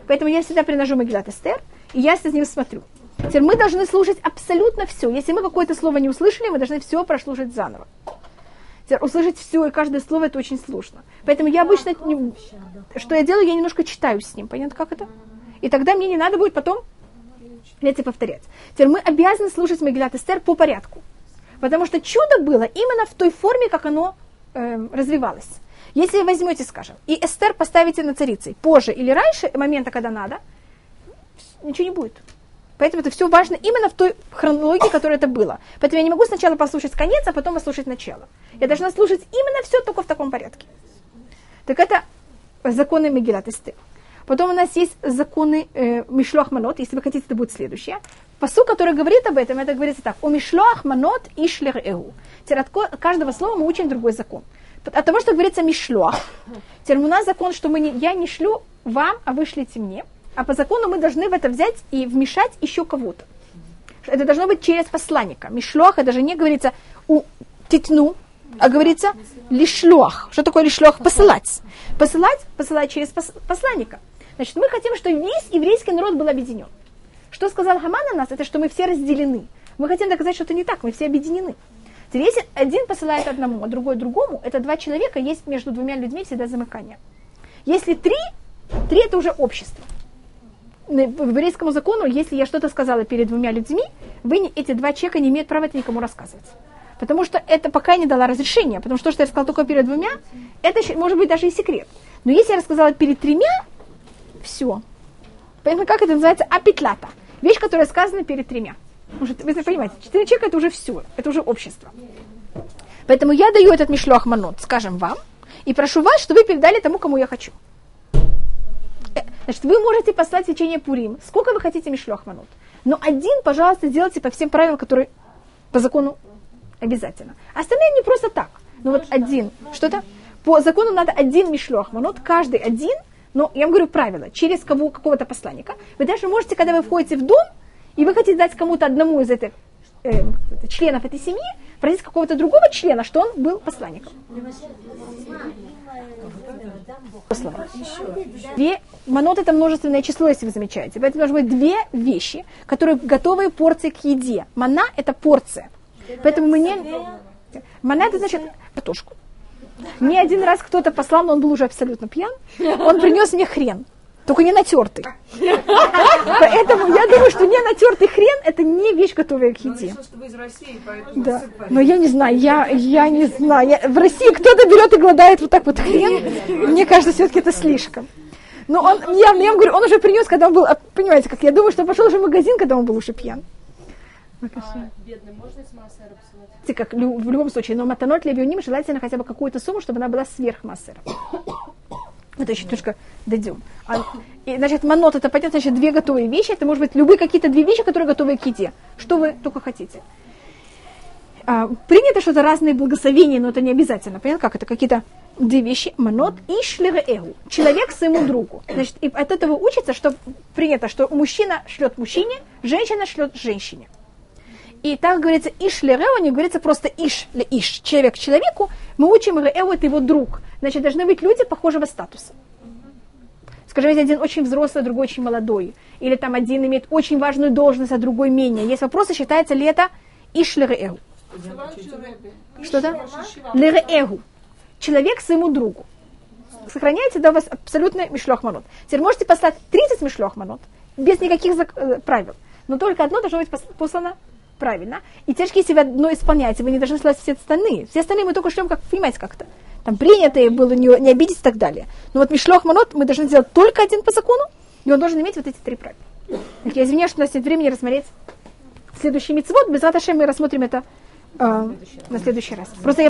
Поэтому я всегда приношу Магилат Эстер, и я с ним смотрю. Теперь мы должны слушать абсолютно все. Если мы какое-то слово не услышали, мы должны все прослушать заново. Теперь услышать все и каждое слово это очень сложно. Поэтому я обычно, не, что я делаю, я немножко читаю с ним. Понятно, как это? И тогда мне не надо будет потом эти повторять. Теперь мы обязаны слушать Мегилат Эстер по порядку. Потому что чудо было именно в той форме, как оно э, развивалось. Если возьмете, скажем, и Эстер поставите на царицей позже или раньше момента, когда надо, ничего не будет. Поэтому это все важно именно в той хронологии, которая это было. Поэтому я не могу сначала послушать конец, а потом послушать начало. Я должна слушать именно все только в таком порядке. Так это законы Мегилат Эстер. Потом у нас есть законы э, Мишлох если вы хотите, это будет следующее. Посу, который говорит об этом, это говорится так. У Мишлох Манот и Шлер Эу. От каждого слова мы учим другой закон. От того, что говорится Мишлох. Теперь у нас закон, что мы не, я не шлю вам, а вы шлите мне. А по закону мы должны в это взять и вмешать еще кого-то. Это должно быть через посланника. Мишлох, это же не говорится у титну, а говорится лишлох. Что такое лишлох? Посылать. Посылать, посылать через посланника. Значит, мы хотим, чтобы весь еврейский народ был объединен. Что сказал Хаман на нас, это что мы все разделены. Мы хотим доказать, что это не так, мы все объединены. Теперь, если один посылает одному, а другой другому, это два человека, есть между двумя людьми всегда замыкание. Если три, три это уже общество. В еврейскому закону, если я что-то сказала перед двумя людьми, вы, эти два человека не имеют права это никому рассказывать. Потому что это пока я не дала разрешения, потому что то, что я сказала только перед двумя, это может быть даже и секрет. Но если я рассказала перед тремя, все. Поэтому как это называется? Апетлята. Вещь, которая сказана перед тремя. Может, вы понимаете, четыре человека это уже все, это уже общество. Поэтому я даю этот мишлох манот, скажем вам, и прошу вас, чтобы вы передали тому, кому я хочу. Э, значит, вы можете послать течение Пурим, сколько вы хотите мишлох манот. Но один, пожалуйста, сделайте по всем правилам, которые по закону обязательно. Остальные не просто так. Ну вот один, что-то. По закону надо один мишлох манот, каждый один – но я вам говорю правило, через кого, какого-то посланника. Вы даже можете, когда вы входите в дом, и вы хотите дать кому-то одному из этих э, членов этой семьи, просить какого-то другого члена, что он был посланником. Две, манот это множественное число, если вы замечаете. Поэтому должны быть две вещи, которые готовые порции к еде. Мана это порция. Поэтому мы не... Мана это значит картошку. Не один раз кто-то послал, но он был уже абсолютно пьян. Он принес мне хрен. только не натертый. Поэтому я думаю, что не натертый хрен это не вещь, готовая к Но еде. решил, что вы из России, поэтому Да, но я не знаю, я, я не знаю. Я- в России кто-то берет и гладает вот так вот хрен. Мне кажется, все-таки это слишком. Но он, я, я вам говорю, он уже принес, когда он был, а, понимаете, как я думаю, что пошел уже в магазин, когда он был уже пьян. А бедным можно из массера посылать? Знаете, как в любом случае, но матанот лебионим желательно хотя бы какую-то сумму, чтобы она была сверх массера. Это еще немножко дойдем. А, и, значит, манот это понятно, значит, две готовые вещи. Это может быть любые какие-то две вещи, которые готовы к еде. Что вы только хотите. А, принято что-то разные благословения, но это не обязательно. Понятно, как это? Какие-то две вещи. Манот и шлереэгу. Человек своему другу. Значит, и от этого учится, что принято, что мужчина шлет мужчине, женщина шлет женщине. И так говорится иш лерео, не говорится просто иш ле иш, человек человеку. Мы учим рео, это его друг. Значит, должны быть люди похожего статуса. Скажем, если один очень взрослый, другой очень молодой. Или там один имеет очень важную должность, а другой менее. Есть вопросы, считается ли это иш лерео. Что-то? Лереэгу. Человек своему другу. Сохраняйте до вас абсолютно мишлох манот. Теперь можете послать 30 мишлох манот, без никаких э, правил. Но только одно должно быть пос- послано правильно. И если вы одно исполняете, вы не должны слать все остальные. Все остальные мы только шлем, как, понимаете, как-то. Там принятые было, не, не обидеть и так далее. Но вот мишлох манот мы должны сделать только один по закону, и он должен иметь вот эти три правила. Я извиняюсь, что у нас нет времени рассмотреть следующий мицвод. Без Раташем мы рассмотрим это э, на следующий раз. Просто я